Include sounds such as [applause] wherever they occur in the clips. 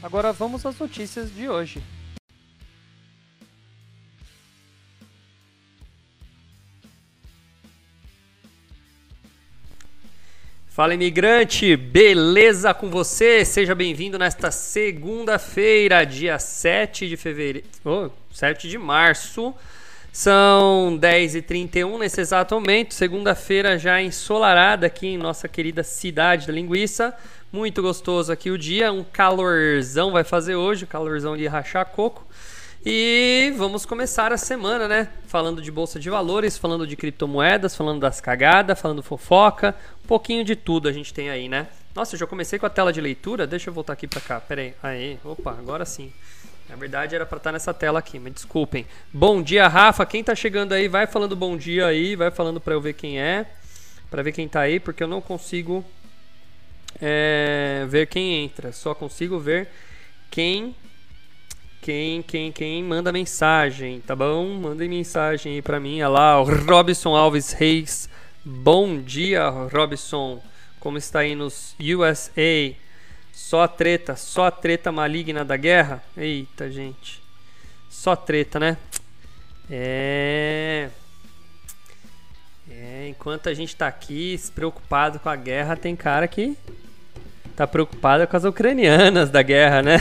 Agora vamos às notícias de hoje. Fala imigrante, beleza com você? Seja bem-vindo nesta segunda-feira, dia 7 de fevereiro, oh, 7 de março. São 10h31 nesse exato momento, segunda-feira já ensolarada aqui em nossa querida cidade da linguiça. Muito gostoso aqui o dia, um calorzão vai fazer hoje, calorzão de rachar coco. E vamos começar a semana, né? Falando de bolsa de valores, falando de criptomoedas, falando das cagadas, falando fofoca, um pouquinho de tudo a gente tem aí, né? Nossa, eu já comecei com a tela de leitura. Deixa eu voltar aqui para cá. Pera aí. Aí, opa, agora sim. Verdade era para estar nessa tela aqui, mas desculpem. Bom dia, Rafa. Quem tá chegando aí, vai falando bom dia aí, vai falando para eu ver quem é, para ver quem tá aí, porque eu não consigo é, ver quem entra. Só consigo ver quem quem, quem, quem manda mensagem, tá bom? Mandem mensagem aí pra mim. Olha lá, o Robson Alves Reis. Bom dia, Robson. Como está aí nos USA? Só a treta, só a treta maligna da guerra? Eita, gente. Só treta, né? É. É, enquanto a gente tá aqui preocupado com a guerra, tem cara que tá preocupado com as ucranianas da guerra, né?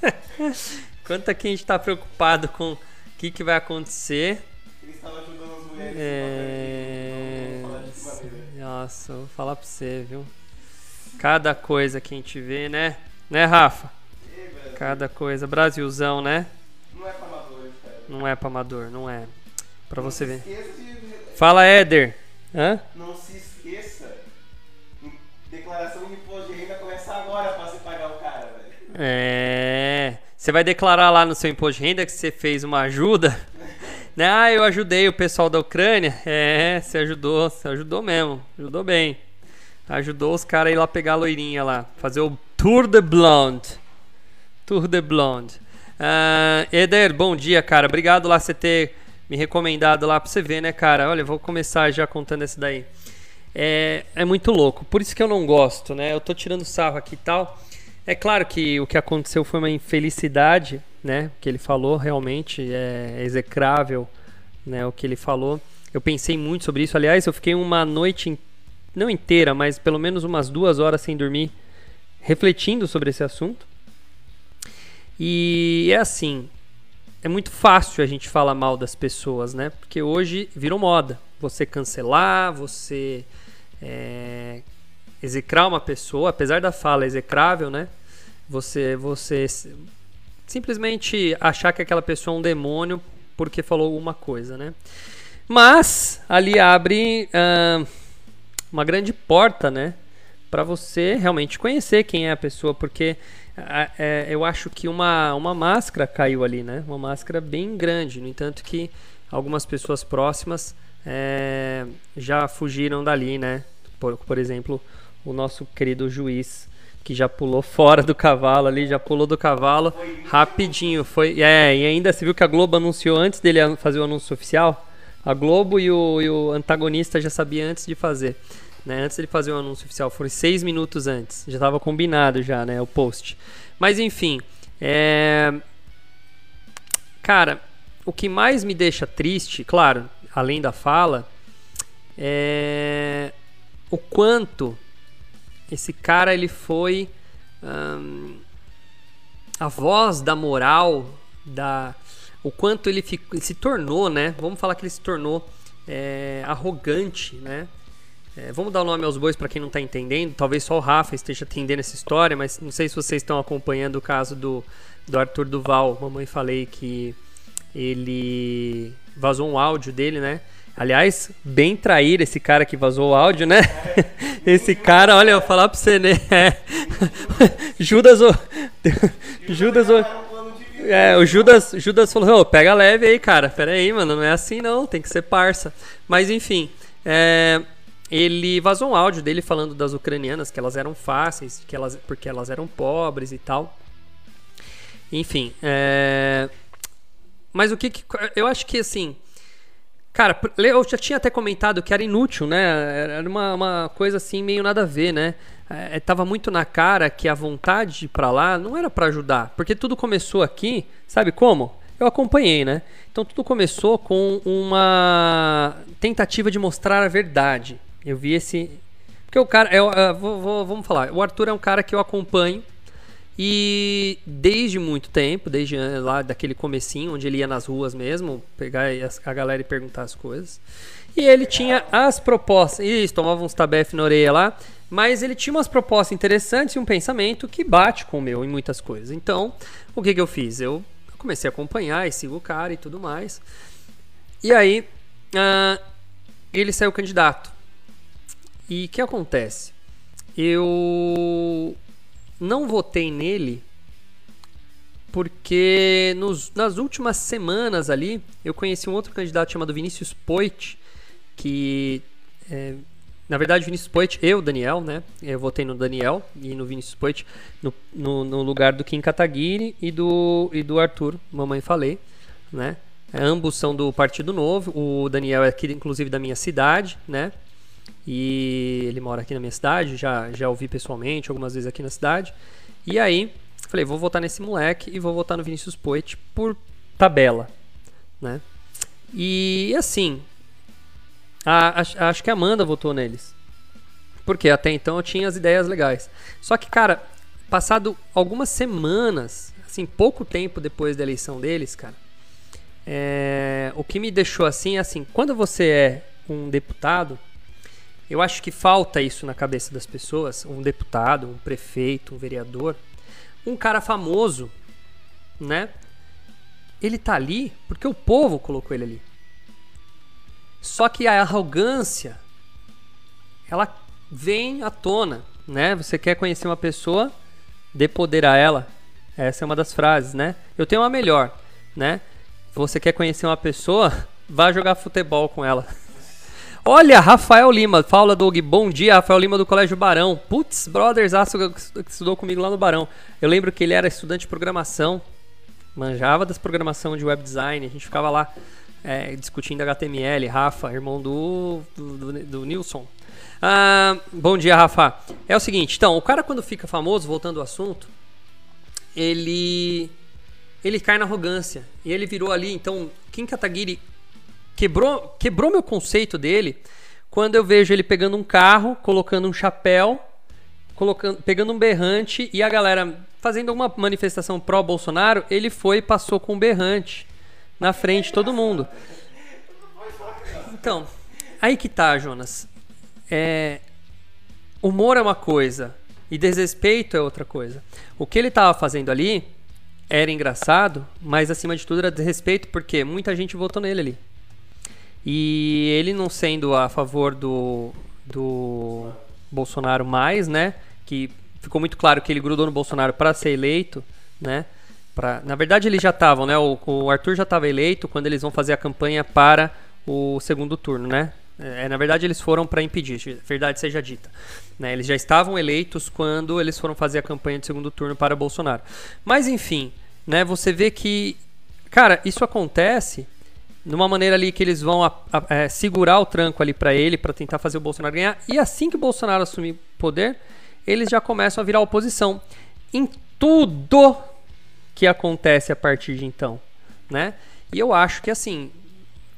[laughs] Quanto aqui a gente está preocupado com o que, que vai acontecer. Ele estava ajudando as mulheres. É... Nossa, vou falar pra você, viu? Cada coisa que a gente vê, né? Né, Rafa? Cada coisa. Brasilzão, né? Não é pra amador, Não é pra amador, não é. Pra você ver. Fala, Éder. Hã? Não se esqueça. Declaração de imposto de renda começa agora pra você pagar o cara, velho. É. Você vai declarar lá no seu imposto de renda que você fez uma ajuda. [laughs] Né? Ah, eu ajudei o pessoal da Ucrânia. É, você ajudou, você ajudou mesmo. Ajudou bem. Ajudou os caras a ir lá pegar a loirinha lá. Fazer o Tour de Blonde. Tour de Blonde. Uh, Eder, bom dia, cara. Obrigado lá você ter me recomendado lá pra você ver, né, cara? Olha, vou começar já contando esse daí. É, é muito louco. Por isso que eu não gosto, né? Eu tô tirando sarro aqui e tal. É claro que o que aconteceu foi uma infelicidade, né? Que ele falou realmente é execrável, né? O que ele falou. Eu pensei muito sobre isso. Aliás, eu fiquei uma noite, não inteira, mas pelo menos umas duas horas sem dormir, refletindo sobre esse assunto. E é assim, é muito fácil a gente falar mal das pessoas, né? Porque hoje virou moda. Você cancelar, você é, execrar uma pessoa, apesar da fala execrável, né? Você, você simplesmente achar que aquela pessoa é um demônio porque falou alguma coisa, né? Mas ali abre uh, uma grande porta, né? Para você realmente conhecer quem é a pessoa, porque é, eu acho que uma, uma máscara caiu ali, né? Uma máscara bem grande. No entanto, que algumas pessoas próximas é, já fugiram dali, né? Por, por exemplo, o nosso querido juiz que já pulou fora do cavalo ali, já pulou do cavalo rapidinho. Foi, é, e ainda você viu que a Globo anunciou antes dele fazer o anúncio oficial. A Globo e o, e o antagonista já sabia antes de fazer. Né? Antes de fazer o anúncio oficial, foi seis minutos antes. Já estava combinado já, né? O post. Mas enfim, é... cara, o que mais me deixa triste, claro, além da fala, é o quanto esse cara ele foi a voz da moral, da o quanto ele, fico, ele, se tornou, né? Vamos falar que ele se tornou é, arrogante, né? É, vamos dar o nome aos bois para quem não está entendendo. Talvez só o Rafa esteja entendendo essa história, mas não sei se vocês estão acompanhando o caso do, do Arthur Duval. Mamãe falei que ele vazou um áudio dele, né? Aliás, bem trair esse cara que vazou o áudio, né? [laughs] Esse cara, olha, eu vou falar pra você, né? [laughs] Judas, o... [laughs] Judas, o... É, o Judas, Judas falou, oh, pega leve aí, cara. Pera aí, mano, não é assim não, tem que ser parça. Mas enfim, é, ele vazou um áudio dele falando das ucranianas, que elas eram fáceis, que elas, porque elas eram pobres e tal. Enfim, é, mas o que, que eu acho que assim, Cara, eu já tinha até comentado que era inútil, né? Era uma, uma coisa assim, meio nada a ver, né? É, é muito na cara que a vontade pra lá não era para ajudar. Porque tudo começou aqui, sabe como? Eu acompanhei, né? Então tudo começou com uma tentativa de mostrar a verdade. Eu vi esse. Porque o cara. Eu, eu, vou, vou, vamos falar. O Arthur é um cara que eu acompanho e desde muito tempo, desde lá daquele comecinho, onde ele ia nas ruas mesmo, pegar a galera e perguntar as coisas. E ele tinha as propostas, isso, tomava uns tabef na orelha lá, mas ele tinha umas propostas interessantes e um pensamento que bate com o meu em muitas coisas. Então, o que, que eu fiz? Eu comecei a acompanhar e sigo o cara e tudo mais. E aí, uh, ele saiu candidato. E o que acontece? Eu não votei nele porque nos, nas últimas semanas ali eu conheci um outro candidato chamado Vinícius Poit, que é, na verdade Vinícius Poit, eu, Daniel, né? Eu votei no Daniel e no Vinícius Poit no, no, no, lugar do Kim Kataguiri e do, e do Arthur, mamãe falei, né? Ambos são do Partido Novo, o Daniel é aqui inclusive da minha cidade, né? E ele mora aqui na minha cidade, já, já ouvi pessoalmente algumas vezes aqui na cidade. E aí, falei, vou votar nesse moleque e vou votar no Vinícius Poit por tabela, né? E assim, a, a, acho que a Amanda votou neles. Porque até então eu tinha as ideias legais. Só que, cara, passado algumas semanas, assim, pouco tempo depois da eleição deles, cara, é, o que me deixou assim, é assim, quando você é um deputado, eu acho que falta isso na cabeça das pessoas, um deputado, um prefeito, um vereador, um cara famoso, né? Ele tá ali porque o povo colocou ele ali. Só que a arrogância ela vem à tona, né? Você quer conhecer uma pessoa, dê poder a ela. Essa é uma das frases, né? Eu tenho uma melhor, né? Você quer conhecer uma pessoa, [laughs] vá jogar futebol com ela. [laughs] Olha, Rafael Lima, fala Doug, bom dia, Rafael Lima do Colégio Barão. Putz, brothers, aço que estudou comigo lá no Barão. Eu lembro que ele era estudante de programação, manjava das programação de web design, a gente ficava lá é, discutindo HTML. Rafa, irmão do, do, do, do Nilson. Ah, bom dia, Rafa. É o seguinte, então, o cara quando fica famoso, voltando ao assunto, ele ele cai na arrogância. E ele virou ali, então, Kim Kataguiri quebrou, quebrou meu conceito dele quando eu vejo ele pegando um carro, colocando um chapéu, colocando, pegando um berrante e a galera fazendo alguma manifestação pró-Bolsonaro, ele foi e passou com um berrante na frente todo mundo. Então, aí que tá, Jonas. É, humor é uma coisa e desrespeito é outra coisa. O que ele estava fazendo ali era engraçado, mas acima de tudo era desrespeito porque muita gente votou nele ali. E ele não sendo a favor do, do Bolsonaro mais, né? Que ficou muito claro que ele grudou no Bolsonaro para ser eleito, né? Pra, na verdade, eles já estavam, né? O, o Arthur já estava eleito quando eles vão fazer a campanha para o segundo turno, né? É, na verdade, eles foram para impedir, verdade seja dita. Né? Eles já estavam eleitos quando eles foram fazer a campanha de segundo turno para Bolsonaro. Mas, enfim, né? Você vê que, cara, isso acontece numa maneira ali que eles vão a, a, é, segurar o tranco ali para ele, para tentar fazer o Bolsonaro ganhar. E assim que o Bolsonaro assumir poder, eles já começam a virar oposição em tudo que acontece a partir de então, né? E eu acho que assim,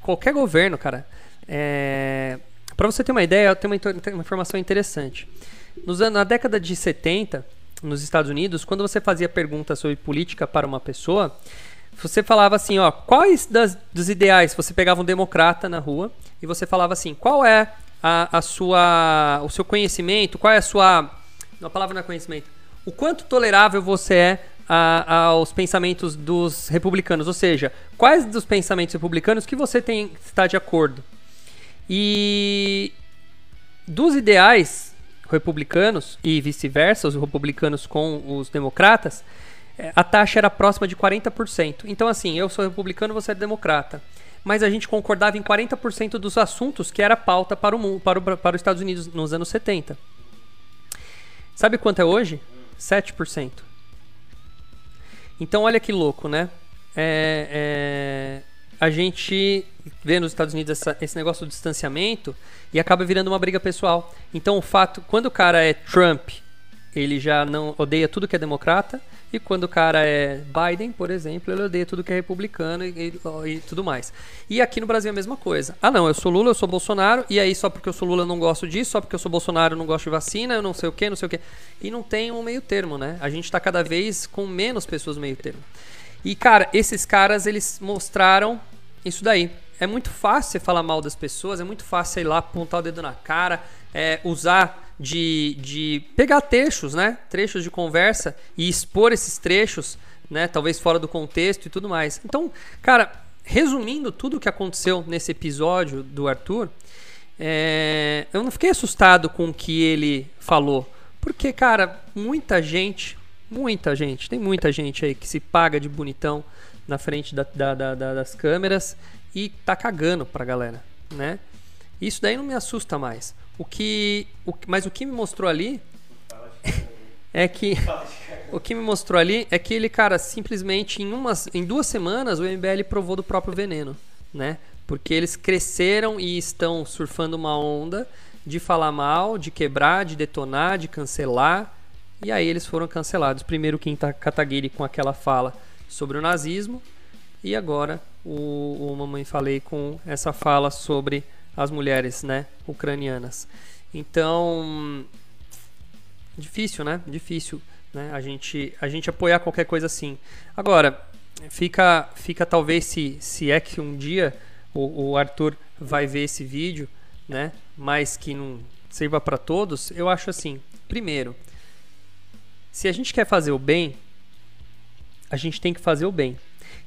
qualquer governo, cara, é... para você ter uma ideia, tem uma, uma informação interessante. Nos anos, na década de 70, nos Estados Unidos, quando você fazia perguntas sobre política para uma pessoa, você falava assim, ó, quais das, dos ideais, você pegava um democrata na rua e você falava assim, qual é a, a sua, o seu conhecimento, qual é a sua, a palavra não é conhecimento, o quanto tolerável você é a, aos pensamentos dos republicanos, ou seja, quais dos pensamentos republicanos que você tem está de acordo. E dos ideais republicanos e vice-versa, os republicanos com os democratas, é, a taxa era próxima de 40%. Então, assim, eu sou republicano, você é democrata. Mas a gente concordava em 40% dos assuntos que era pauta para o mundo, para, o, para os Estados Unidos nos anos 70. Sabe quanto é hoje? 7%. Então, olha que louco, né? É, é, a gente vê nos Estados Unidos essa, esse negócio do distanciamento e acaba virando uma briga pessoal. Então, o fato, quando o cara é Trump, ele já não odeia tudo que é democrata, e quando o cara é Biden, por exemplo, ele odeia tudo que é republicano e, e, e, tudo mais. E aqui no Brasil é a mesma coisa. Ah, não, eu sou Lula, eu sou Bolsonaro, e aí só porque eu sou Lula eu não gosto disso, só porque eu sou Bolsonaro eu não gosto de vacina, eu não sei o que, não sei o que. E não tem um meio termo, né? A gente tá cada vez com menos pessoas meio termo. E, cara, esses caras, eles mostraram isso daí. É muito fácil você falar mal das pessoas, é muito fácil, sei lá, apontar o dedo na cara, é, usar de, de pegar trechos, né? Trechos de conversa e expor esses trechos, né? Talvez fora do contexto e tudo mais. Então, cara, resumindo tudo o que aconteceu nesse episódio do Arthur, é, eu não fiquei assustado com o que ele falou. Porque, cara, muita gente, muita gente, tem muita gente aí que se paga de bonitão na frente da, da, da, das câmeras e tá cagando pra galera, né? Isso daí não me assusta mais. O que, o, mas o que me mostrou ali é que o que me mostrou ali é que ele, cara, simplesmente em umas, em duas semanas o MBL provou do próprio veneno, né? Porque eles cresceram e estão surfando uma onda de falar mal, de quebrar, de detonar, de cancelar. E aí eles foram cancelados. Primeiro Kim Kataguiri com aquela fala sobre o nazismo e agora o, o Mamãe Falei com essa fala sobre as mulheres, né, ucranianas. Então, difícil, né? Difícil, né? A gente a gente apoiar qualquer coisa assim. Agora, fica fica talvez se se é que um dia o, o Arthur vai ver esse vídeo, né? Mas que não sirva para todos. Eu acho assim, primeiro, se a gente quer fazer o bem, a gente tem que fazer o bem.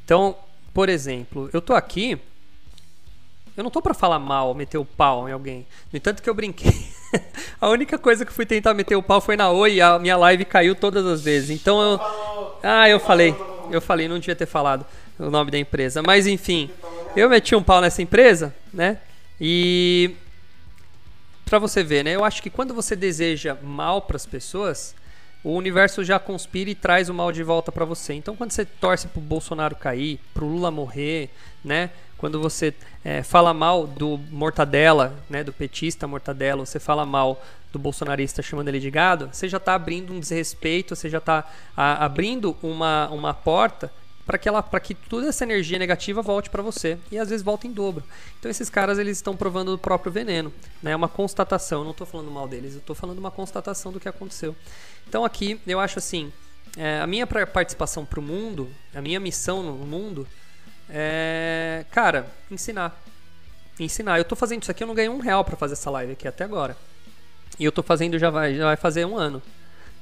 Então, por exemplo, eu tô aqui eu não tô para falar mal, meter o pau em alguém. No entanto que eu brinquei. [laughs] a única coisa que fui tentar meter o pau foi na Oi e a minha live caiu todas as vezes. Então eu. Ah, eu falei. Eu falei, não devia ter falado o nome da empresa. Mas enfim, eu meti um pau nessa empresa, né? E. Pra você ver, né? Eu acho que quando você deseja mal para as pessoas, o universo já conspira e traz o mal de volta para você. Então, quando você torce pro Bolsonaro cair, pro Lula morrer, né? Quando você é, fala mal do mortadela, né, do petista mortadela, você fala mal do bolsonarista chamando ele de gado, você já está abrindo um desrespeito, você já está abrindo uma, uma porta para que, ela, que toda essa energia negativa volte para você e às vezes volta em dobro. Então esses caras eles estão provando o próprio veneno, né? É uma constatação. Eu não estou falando mal deles, eu estou falando uma constatação do que aconteceu. Então aqui eu acho assim, é, a minha participação para o mundo, a minha missão no mundo é, cara, ensinar. Ensinar. Eu tô fazendo isso aqui, eu não ganhei um real para fazer essa live aqui até agora. E eu tô fazendo já vai, já vai fazer um ano,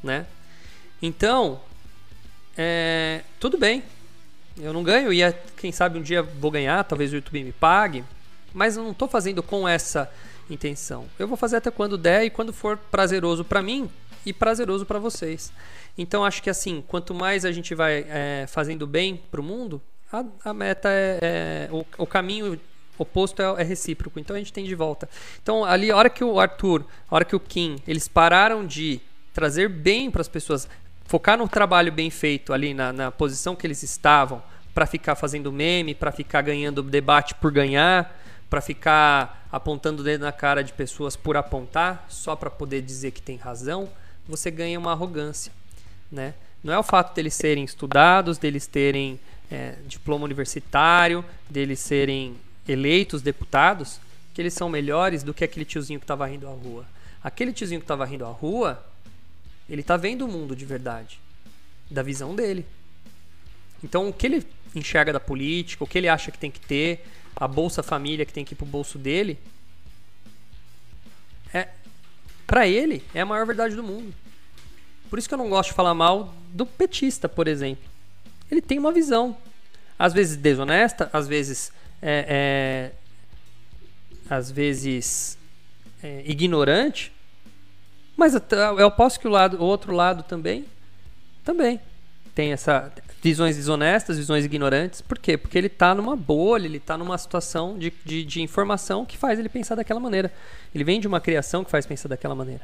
né? Então, é, tudo bem. Eu não ganho e quem sabe um dia vou ganhar, talvez o YouTube me pague, mas eu não tô fazendo com essa intenção. Eu vou fazer até quando der e quando for prazeroso para mim e prazeroso para vocês. Então acho que assim, quanto mais a gente vai é, fazendo bem pro mundo, a, a meta é, é o, o, caminho oposto é, é, recíproco. Então a gente tem de volta. Então ali, a hora que o Arthur, a hora que o Kim, eles pararam de trazer bem para as pessoas, focar no trabalho bem feito ali na, na posição que eles estavam, para ficar fazendo meme, para ficar ganhando debate por ganhar, para ficar apontando o dedo na cara de pessoas por apontar, só para poder dizer que tem razão, você ganha uma arrogância, né? Não é o fato deles serem estudados, deles terem é, diploma universitário, deles serem eleitos deputados, que eles são melhores do que aquele tiozinho que estava rindo à rua. Aquele tiozinho que estava rindo à rua, ele está vendo o mundo de verdade, da visão dele. Então, o que ele enxerga da política, o que ele acha que tem que ter, a Bolsa Família que tem que ir pro bolso dele, é para ele é a maior verdade do mundo. Por isso que eu não gosto de falar mal do petista, por exemplo ele tem uma visão. Às vezes desonesta, às vezes é, às vezes é, ignorante, mas eu posso que o, lado, o outro lado também, também tem essa visões desonestas, visões ignorantes. Por quê? Porque ele está numa bolha, ele está numa situação de, de, de, informação que faz ele pensar daquela maneira. Ele vem de uma criação que faz pensar daquela maneira.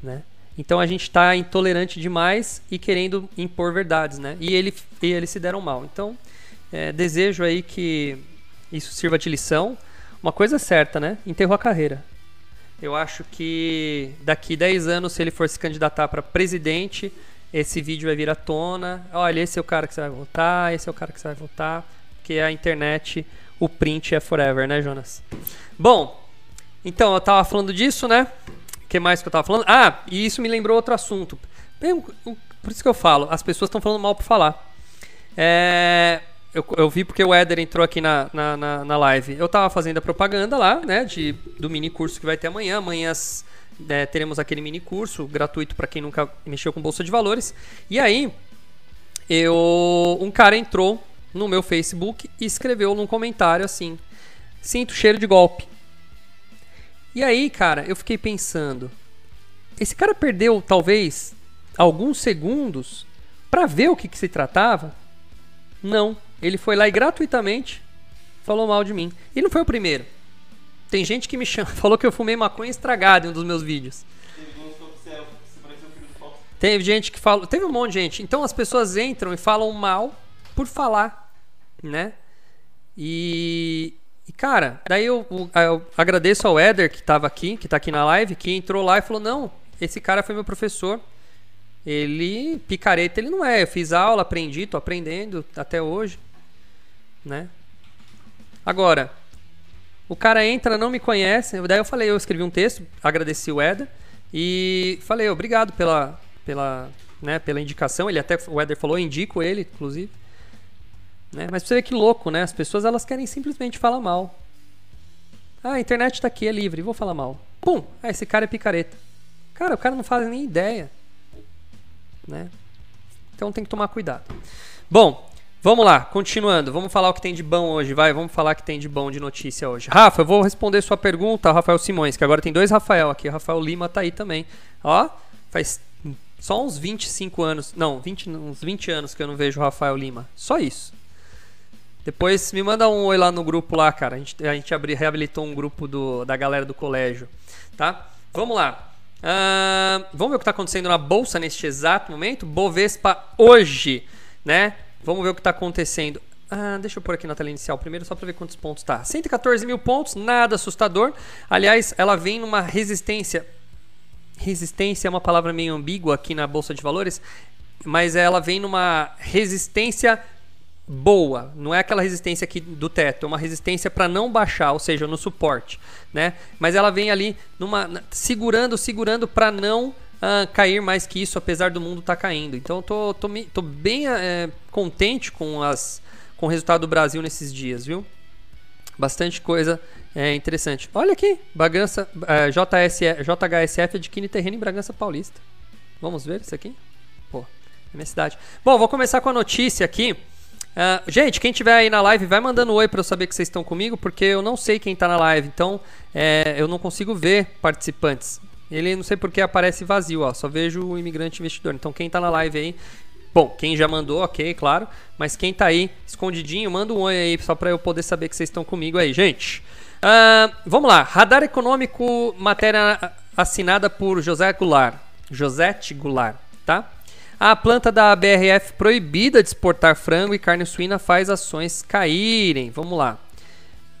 Né? Então a gente está intolerante demais e querendo impor verdades. Né? E, ele, e eles se deram mal. Então é, desejo aí que isso sirva de lição. Uma coisa é certa, né? Enterrou a carreira. Eu acho que daqui 10 anos, se ele for se candidatar para presidente, esse vídeo vai vir à tona. Olha, esse é o cara que você vai votar, esse é o cara que você vai votar. Porque a internet, o print é forever, né, Jonas? Bom, então eu tava falando disso, né? Que mais que eu tava falando? Ah, e isso me lembrou outro assunto. Por isso que eu falo, as pessoas estão falando mal por falar. É, eu, eu, vi porque o Éder entrou aqui na, na, na, na, live. Eu tava fazendo a propaganda lá, né? De, do mini curso que vai ter amanhã. Amanhã é, teremos aquele mini curso gratuito para quem nunca mexeu com bolsa de valores. E aí, eu, um cara entrou no meu Facebook e escreveu num comentário assim: Sinto cheiro de golpe. E aí, cara, eu fiquei pensando: esse cara perdeu talvez alguns segundos para ver o que, que se tratava? Não. Ele foi lá e gratuitamente falou mal de mim. E não foi o primeiro. Tem gente que me chama, [laughs] falou que eu fumei maconha estragada em um dos meus vídeos. Teve gente que falou, teve um monte de gente. Então as pessoas entram e falam mal por falar, né? E, e cara, daí eu, eu, agradeço ao Éder que estava aqui, que está aqui na live, que entrou lá e falou: "Não, esse cara foi meu professor. Ele picareta, ele não é. Eu fiz aula, aprendi, tô aprendendo até hoje, né? Agora, o cara entra, não me conhece. Daí eu falei, eu escrevi um texto, agradeci o Eder e falei, obrigado pela, pela, né, pela indicação. Ele até, o Eder falou, indico ele, inclusive. Né? Mas você vê que louco, né? As pessoas elas querem simplesmente falar mal. Ah, a internet está aqui, é livre, vou falar mal. Pum! Ah, esse cara é picareta. Cara, o cara não faz nem ideia. Né? Então tem que tomar cuidado. Bom, Vamos lá, continuando. Vamos falar o que tem de bom hoje, vai. Vamos falar o que tem de bom de notícia hoje. Rafa, eu vou responder sua pergunta, Rafael Simões, que agora tem dois Rafael aqui. O Rafael Lima tá aí também. Ó, faz só uns 25 anos, não, 20, uns 20 anos que eu não vejo o Rafael Lima. Só isso. Depois me manda um oi lá no grupo lá, cara. A gente, a gente abri, reabilitou um grupo do, da galera do colégio, tá? Vamos lá. Uh, vamos ver o que está acontecendo na bolsa neste exato momento. Bovespa hoje, né? Vamos ver o que está acontecendo. Ah, deixa eu pôr aqui na tela inicial primeiro, só para ver quantos pontos está. 114 mil pontos, nada assustador. Aliás, ela vem numa resistência. Resistência é uma palavra meio ambígua aqui na Bolsa de Valores, mas ela vem numa resistência boa, não é aquela resistência aqui do teto, é uma resistência para não baixar, ou seja, no suporte, né? Mas ela vem ali numa segurando, segurando para não uh, cair mais que isso, apesar do mundo estar tá caindo. Então eu tô, tô, tô bem é, contente com, as, com o resultado do Brasil nesses dias, viu? Bastante coisa é, interessante. Olha aqui, Bragança, é, JSF, JHSF adquire terreno em Bragança Paulista. Vamos ver isso aqui? Pô, é minha cidade. Bom, vou começar com a notícia aqui. Uh, gente, quem tiver aí na live, vai mandando oi para eu saber que vocês estão comigo, porque eu não sei quem está na live, então é, eu não consigo ver participantes. Ele não sei porque aparece vazio, ó. Só vejo o imigrante investidor. Então quem tá na live aí, bom, quem já mandou, ok, claro. Mas quem tá aí escondidinho, manda um oi aí só para eu poder saber que vocês estão comigo aí, gente. Uh, vamos lá, radar econômico, matéria assinada por José Goulart. Josete Goulart? A planta da BRF proibida de exportar frango e carne suína faz ações caírem. Vamos lá.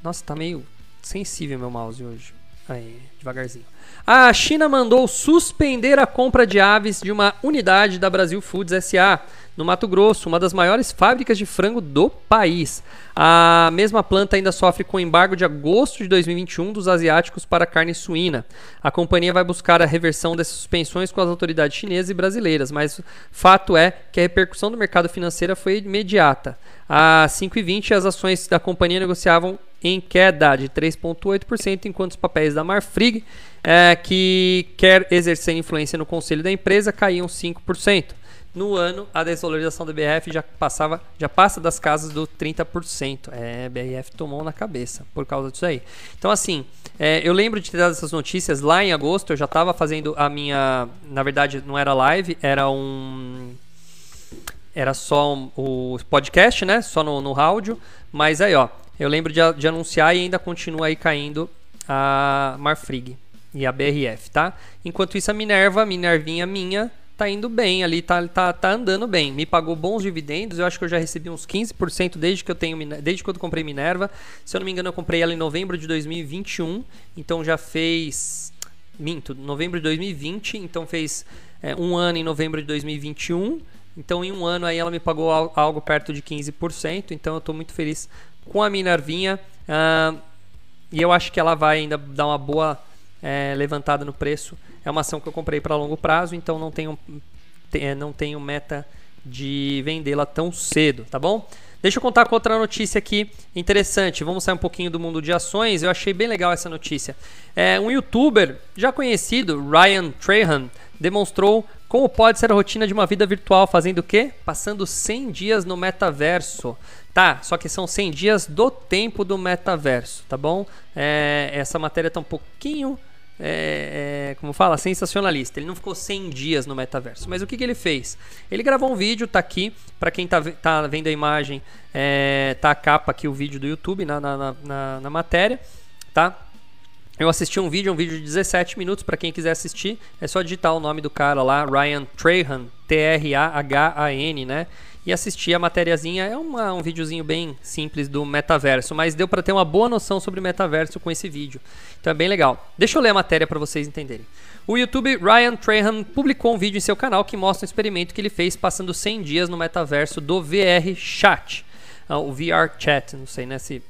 Nossa, tá meio sensível meu mouse hoje. Aí, devagarzinho. A China mandou suspender a compra de aves de uma unidade da Brasil Foods SA no Mato Grosso, uma das maiores fábricas de frango do país. A mesma planta ainda sofre com embargo de agosto de 2021 dos asiáticos para carne suína. A companhia vai buscar a reversão dessas suspensões com as autoridades chinesas e brasileiras, mas fato é que a repercussão do mercado financeiro foi imediata. Às 5h20, as ações da companhia negociavam em queda de 3,8%, enquanto os papéis da Marfrig é, que quer exercer influência no conselho da empresa caíam 5%. No ano, a desvalorização da BRF já passava, já passa das casas do 30%. É, BRF tomou na cabeça por causa disso aí. Então, assim, é, eu lembro de ter dado essas notícias lá em agosto. Eu já estava fazendo a minha. Na verdade, não era live, era um. Era só um, o podcast, né? Só no, no áudio. Mas aí, ó, eu lembro de, de anunciar e ainda continua aí caindo a Marfrig e a BRF, tá? Enquanto isso, a Minerva, a Minervinha minha, tá indo bem ali, tá, tá, tá andando bem. Me pagou bons dividendos, eu acho que eu já recebi uns 15% desde que eu tenho desde quando eu comprei Minerva. Se eu não me engano, eu comprei ela em novembro de 2021, então já fez minto, novembro de 2020, então fez é, um ano em novembro de 2021. Então em um ano aí ela me pagou algo perto de 15%, então eu estou muito feliz com a Minervinha. Uh, e eu acho que ela vai ainda dar uma boa é, levantada no preço é uma ação que eu comprei para longo prazo, então não tenho, é, não tenho meta de vendê-la tão cedo, tá bom? Deixa eu contar com outra notícia aqui interessante. Vamos sair um pouquinho do mundo de ações. Eu achei bem legal essa notícia. É, um youtuber já conhecido, Ryan Trahan, demonstrou como pode ser a rotina de uma vida virtual fazendo o quê? Passando 100 dias no metaverso. Tá, só que são 100 dias do tempo do metaverso, tá bom? É, essa matéria está um pouquinho é, é, como fala, sensacionalista. Ele não ficou 100 dias no metaverso. Mas o que, que ele fez? Ele gravou um vídeo, tá aqui. Para quem tá, tá vendo a imagem, é, tá a capa aqui, o vídeo do YouTube na, na, na, na matéria, tá? Eu assisti um vídeo, um vídeo de 17 minutos, para quem quiser assistir, é só digitar o nome do cara lá, Ryan Trahan, T-R-A-H-A-N, né? E assistir a matériazinha. É uma, um videozinho bem simples do metaverso, mas deu para ter uma boa noção sobre metaverso com esse vídeo. Então é bem legal. Deixa eu ler a matéria para vocês entenderem. O YouTube Ryan Trahan publicou um vídeo em seu canal que mostra um experimento que ele fez passando 100 dias no metaverso do VR Chat. Uh, o VR Chat, não sei né, se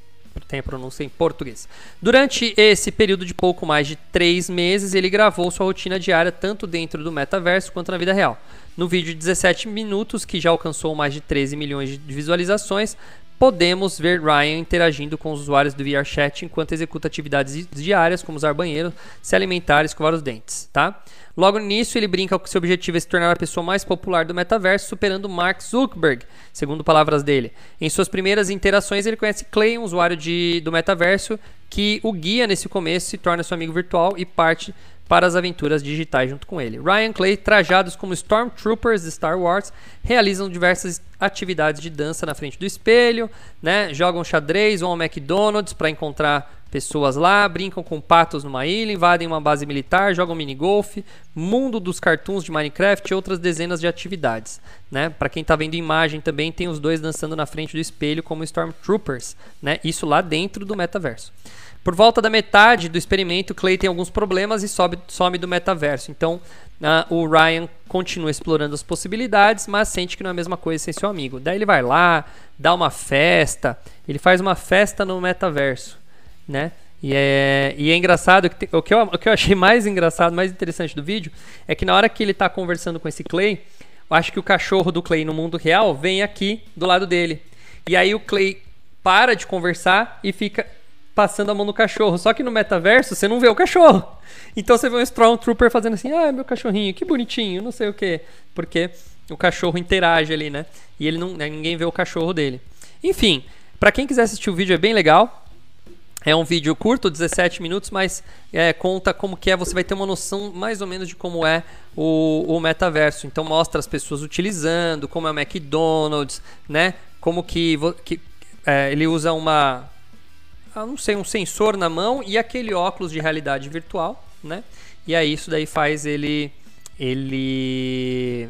tem a pronúncia em português. Durante esse período de pouco mais de 3 meses, ele gravou sua rotina diária tanto dentro do metaverso quanto na vida real. No vídeo de 17 minutos, que já alcançou mais de 13 milhões de visualizações, podemos ver Ryan interagindo com os usuários do VRChat enquanto executa atividades diárias, como usar banheiro, se alimentar e escovar os dentes, tá? Logo início, ele brinca que seu objetivo é se tornar a pessoa mais popular do metaverso, superando Mark Zuckerberg, segundo palavras dele. Em suas primeiras interações, ele conhece Clay, um usuário de, do metaverso, que o guia nesse começo, se torna seu amigo virtual e parte para as aventuras digitais junto com ele. Ryan Clay, trajados como Stormtroopers de Star Wars, realizam diversas atividades de dança na frente do espelho, né? jogam xadrez, vão ao McDonald's para encontrar pessoas lá, brincam com patos numa ilha, invadem uma base militar, jogam minigolf, mundo dos cartoons de Minecraft e outras dezenas de atividades. Né? Para quem está vendo imagem também tem os dois dançando na frente do espelho como Stormtroopers, né? isso lá dentro do metaverso. Por volta da metade do experimento, Clay tem alguns problemas e sobe, some do metaverso. Então, uh, o Ryan continua explorando as possibilidades, mas sente que não é a mesma coisa sem seu amigo. Daí ele vai lá, dá uma festa, ele faz uma festa no metaverso, né? E é, e é engraçado, o que, eu, o que eu achei mais engraçado, mais interessante do vídeo, é que na hora que ele está conversando com esse Clay, eu acho que o cachorro do Clay no mundo real vem aqui do lado dele. E aí o Clay para de conversar e fica passando a mão no cachorro. Só que no metaverso você não vê o cachorro. [laughs] Então você vê um Stormtrooper fazendo assim, ah, meu cachorrinho, que bonitinho, não sei o que. Porque o cachorro interage ali, né? E ele não, né, ninguém vê o cachorro dele. Enfim, para quem quiser assistir o vídeo é bem legal. É um vídeo curto, 17 minutos, mas é, conta como que é. Você vai ter uma noção mais ou menos de como é o, o metaverso. Então mostra as pessoas utilizando, como é o McDonald's, né? Como que, que é, ele usa uma ah, não sei, um sensor na mão e aquele óculos de realidade virtual, né? E aí isso daí faz ele ele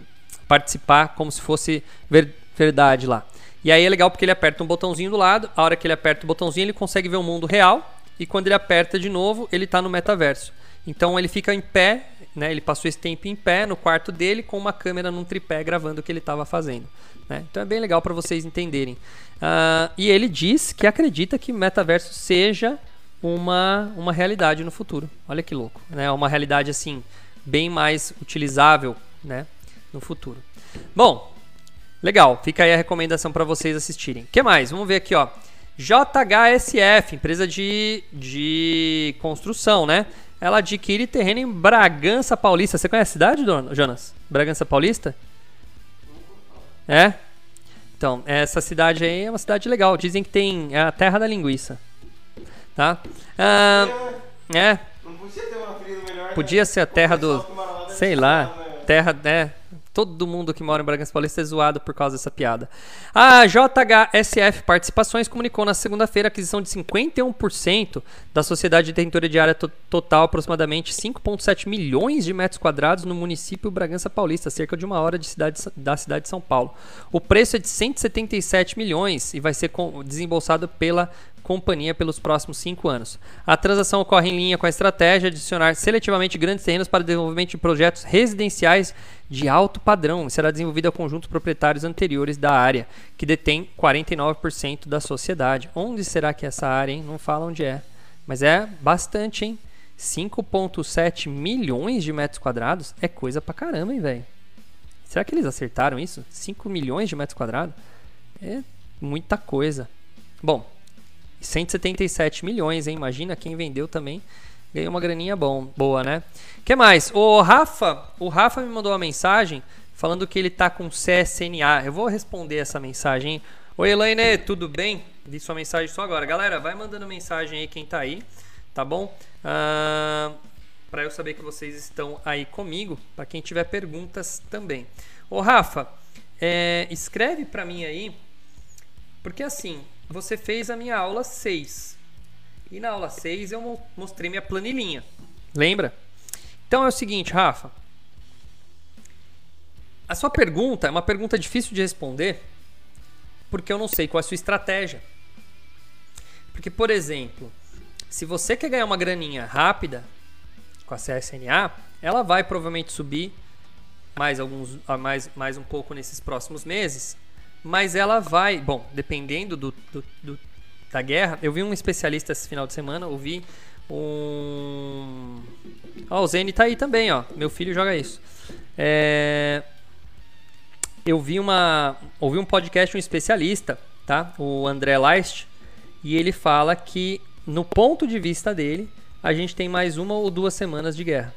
participar como se fosse ver, verdade lá. E aí é legal porque ele aperta um botãozinho do lado, a hora que ele aperta o botãozinho ele consegue ver o mundo real e quando ele aperta de novo ele está no metaverso. Então ele fica em pé, né? Ele passou esse tempo em pé no quarto dele com uma câmera num tripé gravando o que ele estava fazendo. Né? Então é bem legal para vocês entenderem. Uh, e ele diz que acredita que metaverso seja uma, uma realidade no futuro. Olha que louco, né? Uma realidade assim bem mais utilizável, né, no futuro. Bom, legal. Fica aí a recomendação para vocês assistirem. Que mais? Vamos ver aqui, ó. JHSF, empresa de, de construção, né? ela adquire terreno em Bragança Paulista. Você conhece a cidade, dona Jonas? Bragança Paulista? É? Então, essa cidade aí é uma cidade legal. Dizem que tem é a terra da linguiça. Tá? Ah, é. Não podia ter apelido melhor. né? Podia ser a terra do. Sei lá. né? Terra. É. Todo mundo que mora em Bragança Paulista é zoado por causa dessa piada. A JHSF Participações comunicou na segunda-feira a aquisição de 51% da sociedade detentora de área to- total, aproximadamente 5,7 milhões de metros quadrados no município Bragança Paulista, cerca de uma hora de cidade, da cidade de São Paulo. O preço é de 177 milhões e vai ser desembolsado pela companhia pelos próximos cinco anos. A transação ocorre em linha com a estratégia de adicionar seletivamente grandes terrenos para desenvolvimento de projetos residenciais de alto padrão e será desenvolvida a conjuntos proprietários anteriores da área, que detém 49% da sociedade. Onde será que é essa área, hein? Não fala onde é. Mas é bastante, hein? 5,7 milhões de metros quadrados é coisa pra caramba, hein, velho? Será que eles acertaram isso? 5 milhões de metros quadrados? É muita coisa. Bom, 177 milhões, hein? Imagina quem vendeu também ganhou uma graninha bom, boa, né? que mais? O Rafa, o Rafa me mandou uma mensagem falando que ele tá com CSNA. Eu vou responder essa mensagem. Oi, Elaine, tudo bem? Vi sua mensagem só agora. Galera, vai mandando mensagem aí quem tá aí, tá bom? Ah, para eu saber que vocês estão aí comigo, para quem tiver perguntas também. Ô Rafa, é, escreve para mim aí, porque assim, você fez a minha aula 6. E na aula 6 eu mo- mostrei minha planilhinha. Lembra? Então é o seguinte, Rafa. A sua pergunta é uma pergunta difícil de responder, porque eu não sei qual é a sua estratégia. Porque, por exemplo, se você quer ganhar uma graninha rápida com a CSNA, ela vai provavelmente subir mais alguns mais, mais um pouco nesses próximos meses, mas ela vai, bom, dependendo do, do- do- da guerra, eu vi um especialista esse final de semana, ouvi um Ó, o Zene tá aí também, ó. Meu filho joga isso. É, Eu vi uma ouvi um podcast de um especialista, tá? O André Leist, e ele fala que no ponto de vista dele, a gente tem mais uma ou duas semanas de guerra.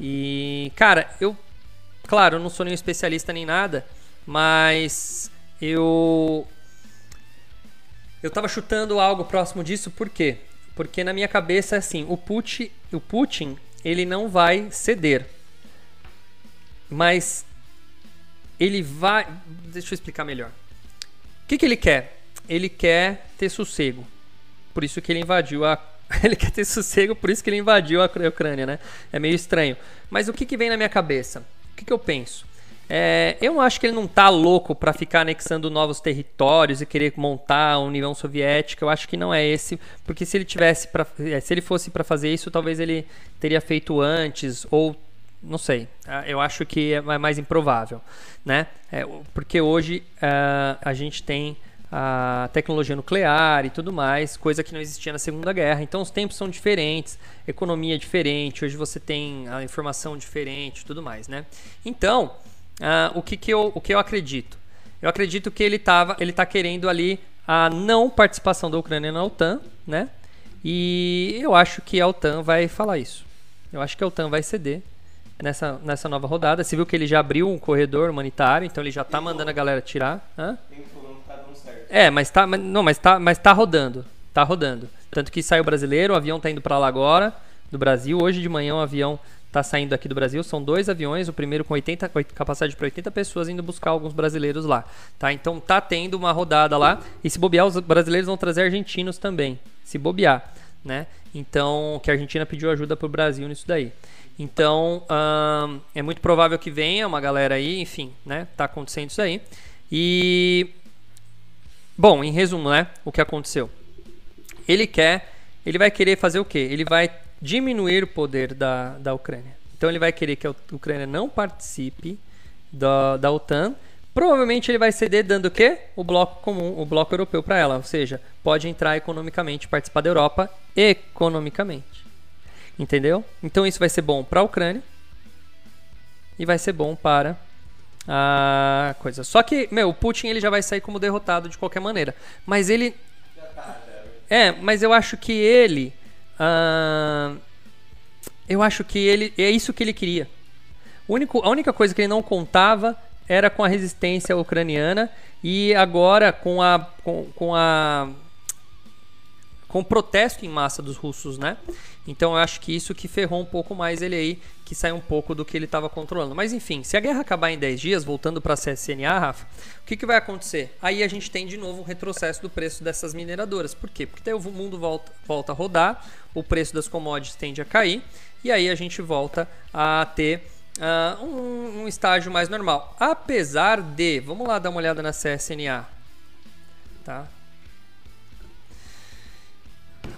E, cara, eu. Claro, eu não sou nenhum especialista nem nada, mas eu. Eu tava chutando algo próximo disso, por quê? Porque na minha cabeça é assim: o Putin, o Putin ele não vai ceder. Mas ele vai. Deixa eu explicar melhor. O que, que ele quer? Ele quer ter sossego. Por isso que ele invadiu a. [laughs] Ele quer ter sossego, por isso que ele invadiu a Ucrânia, né? É meio estranho. Mas o que, que vem na minha cabeça? Que, que eu penso? É, eu acho que ele não tá louco para ficar anexando novos territórios e querer montar a União Soviética. Eu acho que não é esse, porque se ele tivesse para, se ele fosse para fazer isso, talvez ele teria feito antes ou não sei. Ah, Eu acho que é mais improvável, né? É, porque hoje ah, a gente tem a tecnologia nuclear e tudo mais, coisa que não existia na Segunda Guerra. Então os tempos são diferentes, economia é diferente, hoje você tem a informação diferente tudo mais, né? Então, ah, o, que, que, eu, o que eu acredito? Eu acredito que ele tava, ele está querendo ali a não participação da Ucrânia na OTAN, né? E eu acho que a OTAN vai falar isso. Eu acho que a OTAN vai ceder nessa, nessa nova rodada. Você viu que ele já abriu um corredor humanitário, então ele já tá mandando a galera tirar. Hã? Tá dando É, mas tá, mas- não, mas tá, mas tá rodando, tá rodando. Tanto que saiu brasileiro, o avião tá indo para lá agora, do Brasil. Hoje de manhã o avião tá saindo aqui do Brasil. São dois aviões, o primeiro com 80, com capacidade para 80 pessoas indo buscar alguns brasileiros lá, tá? Então tá tendo uma rodada lá e se bobear os brasileiros vão trazer argentinos também, se bobear, né? Então, que a Argentina pediu ajuda pro Brasil nisso daí. Então, ahn, é muito provável que venha uma galera aí, enfim, né? Tá acontecendo isso aí. E Bom, em resumo, né? O que aconteceu? Ele quer, ele vai querer fazer o quê? Ele vai diminuir o poder da, da Ucrânia. Então ele vai querer que a Ucrânia não participe da, da OTAN. Provavelmente ele vai ceder dando o quê? O bloco comum, o bloco europeu para ela. Ou seja, pode entrar economicamente, participar da Europa economicamente. Entendeu? Então isso vai ser bom para a Ucrânia e vai ser bom para a coisa. Só que, meu, o Putin ele já vai sair como derrotado de qualquer maneira. Mas ele é, mas eu acho que ele ah, eu acho que ele é isso que ele queria. O único, a única coisa que ele não contava era com a resistência ucraniana e agora com a com, com a com protesto em massa dos russos, né? Então eu acho que isso que ferrou um pouco mais ele aí, que sai um pouco do que ele estava controlando. Mas enfim, se a guerra acabar em 10 dias, voltando para a CSNA, Rafa, o que, que vai acontecer? Aí a gente tem de novo um retrocesso do preço dessas mineradoras. Por quê? Porque daí o mundo volta, volta a rodar, o preço das commodities tende a cair, e aí a gente volta a ter uh, um, um estágio mais normal. Apesar de, vamos lá dar uma olhada na CSNA, tá?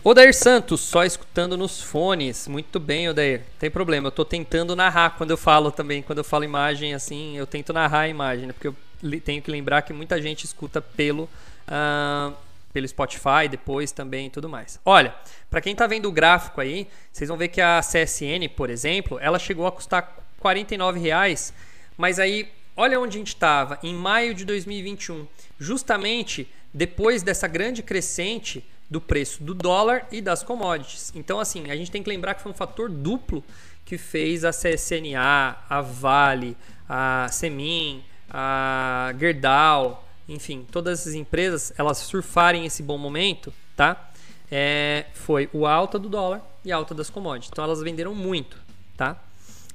Odair Santos, só escutando nos fones. Muito bem, Odair. Tem problema, eu tô tentando narrar quando eu falo também. Quando eu falo imagem assim, eu tento narrar a imagem, né? Porque eu tenho que lembrar que muita gente escuta pelo, uh, pelo Spotify depois também e tudo mais. Olha, para quem tá vendo o gráfico aí, vocês vão ver que a CSN, por exemplo, ela chegou a custar 49 reais, mas aí olha onde a gente estava em maio de 2021, justamente depois dessa grande crescente do preço do dólar e das commodities. Então, assim, a gente tem que lembrar que foi um fator duplo que fez a CSNA, a Vale, a Semin, a Gerdau, enfim, todas essas empresas, elas surfarem esse bom momento, tá? É, foi o alta do dólar e a alta das commodities. Então, elas venderam muito, tá?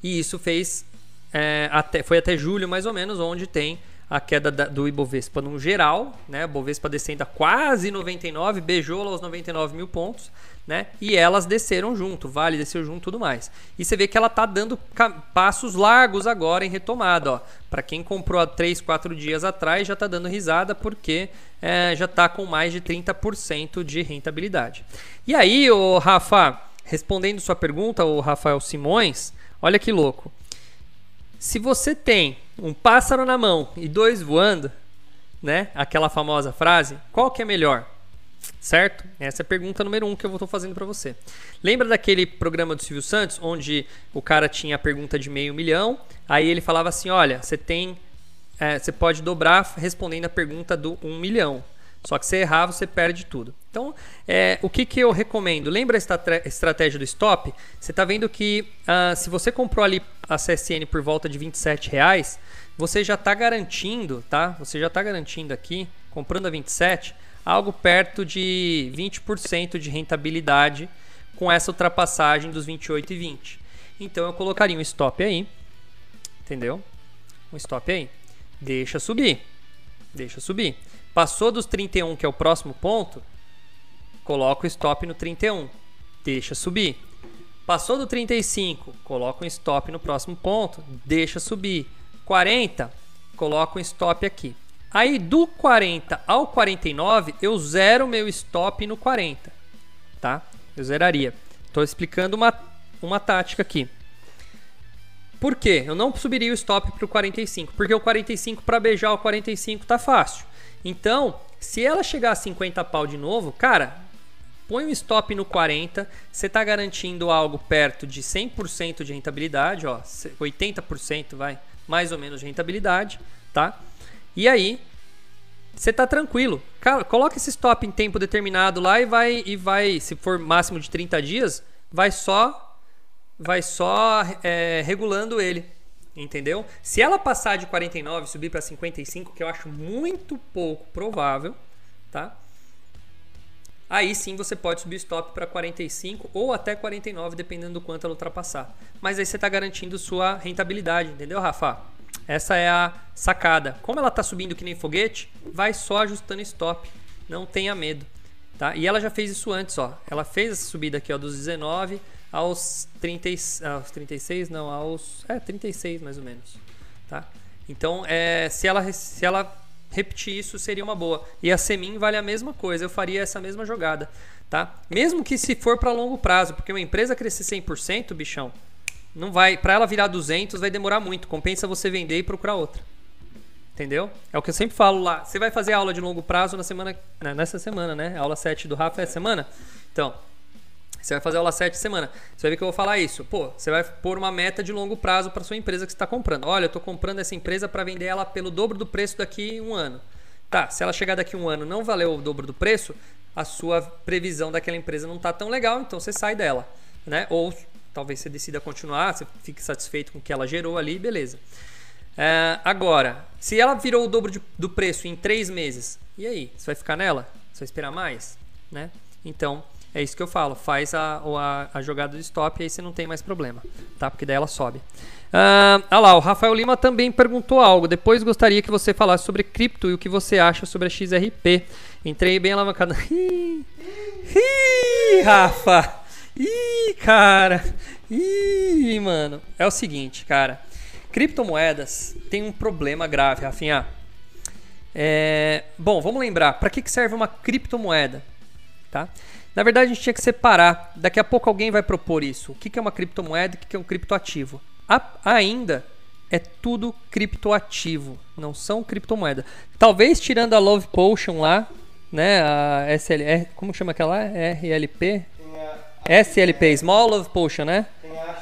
E isso fez é, até, foi até julho mais ou menos, onde tem a queda da, do Ibovespa no geral, né? O Ibovespa descendo a quase 99, beijou lá os 99 mil pontos, né? E elas desceram junto, Vale desceu junto, tudo mais. E você vê que ela tá dando passos largos agora em retomada, ó. Para quem comprou há 3, 4 dias atrás, já tá dando risada porque é, já tá com mais de 30% de rentabilidade. E aí, o Rafa, respondendo sua pergunta, o Rafael Simões, olha que louco. Se você tem um pássaro na mão e dois voando, né? Aquela famosa frase, qual que é melhor? Certo? Essa é a pergunta número um que eu estou fazendo para você. Lembra daquele programa do Silvio Santos, onde o cara tinha a pergunta de meio milhão, aí ele falava assim: olha, você tem. É, você pode dobrar respondendo a pergunta do um milhão. Só que se errar, você perde tudo. Então, é, o que, que eu recomendo? Lembra a estratégia do stop? Você está vendo que uh, se você comprou ali a CSN por volta de 27 reais, você já está garantindo, tá? Você já está garantindo aqui, comprando a 27, algo perto de 20% de rentabilidade com essa ultrapassagem dos 28,20. Então eu colocaria um stop aí, entendeu? Um stop aí. Deixa subir. Deixa subir. Passou dos 31, que é o próximo ponto, coloca o stop no 31, deixa subir. Passou do 35, coloca um stop no próximo ponto, deixa subir. 40, coloca um stop aqui. Aí do 40 ao 49, eu zero meu stop no 40, tá? Eu zeraria. Estou explicando uma, uma tática aqui. Por quê? Eu não subiria o stop para o 45, porque o 45 para beijar o 45 tá fácil. Então, se ela chegar a 50 pau de novo, cara, põe um stop no 40, você está garantindo algo perto de 100% de rentabilidade, ó, 80% vai, mais ou menos de rentabilidade, tá? E aí, você tá tranquilo. Cara, coloca esse stop em tempo determinado lá e vai e vai, se for máximo de 30 dias, vai só vai só é, regulando ele. Entendeu? Se ela passar de 49 e subir para 55, que eu acho muito pouco provável, tá? Aí sim você pode subir o stop para 45 ou até 49, dependendo do quanto ela ultrapassar. Mas aí você está garantindo sua rentabilidade, entendeu, Rafa? Essa é a sacada. Como ela está subindo que nem foguete, vai só ajustando stop. Não tenha medo. Tá? E ela já fez isso antes, ó. Ela fez essa subida aqui, ó, dos 19 aos, 30, aos 36, não, aos é, 36 mais ou menos, tá? Então, é, se, ela, se ela repetir isso, seria uma boa. E a Semin vale a mesma coisa, eu faria essa mesma jogada, tá? Mesmo que se for para longo prazo, porque uma empresa crescer 100%, bichão, não vai, para ela virar 200 vai demorar muito, compensa você vender e procurar outra. Entendeu? É o que eu sempre falo lá. Você vai fazer aula de longo prazo na semana, né, nessa semana, né? A aula 7 do Rafa é semana. Então, você vai fazer aula 7 semana. Você vai ver que eu vou falar isso. Pô, você vai pôr uma meta de longo prazo para sua empresa que você está comprando. Olha, eu estou comprando essa empresa para vender ela pelo dobro do preço daqui um ano. Tá, se ela chegar daqui um ano não valeu o dobro do preço, a sua previsão daquela empresa não está tão legal, então você sai dela, né? Ou talvez você decida continuar, você fique satisfeito com o que ela gerou ali, beleza. É, agora, se ela virou o dobro de, do preço em três meses, e aí? Você vai ficar nela? Você vai esperar mais? Né? Então, é isso que eu falo. Faz a, a, a jogada de stop e aí você não tem mais problema, tá? Porque daí ela sobe. Ah, lá, o Rafael Lima também perguntou algo. Depois gostaria que você falasse sobre cripto e o que você acha sobre a XRP. Entrei bem alavancado. [laughs] Ih, Rafa! Ih, cara! Ih, mano. É o seguinte, cara. Criptomoedas tem um problema grave, Rafinha. É... Bom, vamos lembrar. Para que serve uma criptomoeda? Tá? Na verdade, a gente tinha que separar. Daqui a pouco alguém vai propor isso. O que é uma criptomoeda e o que é um criptoativo? A... Ainda é tudo criptoativo, não são criptomoeda. Talvez tirando a Love Potion lá, né? A SLR, como chama aquela? RLP? SLP, Small Love Potion, né?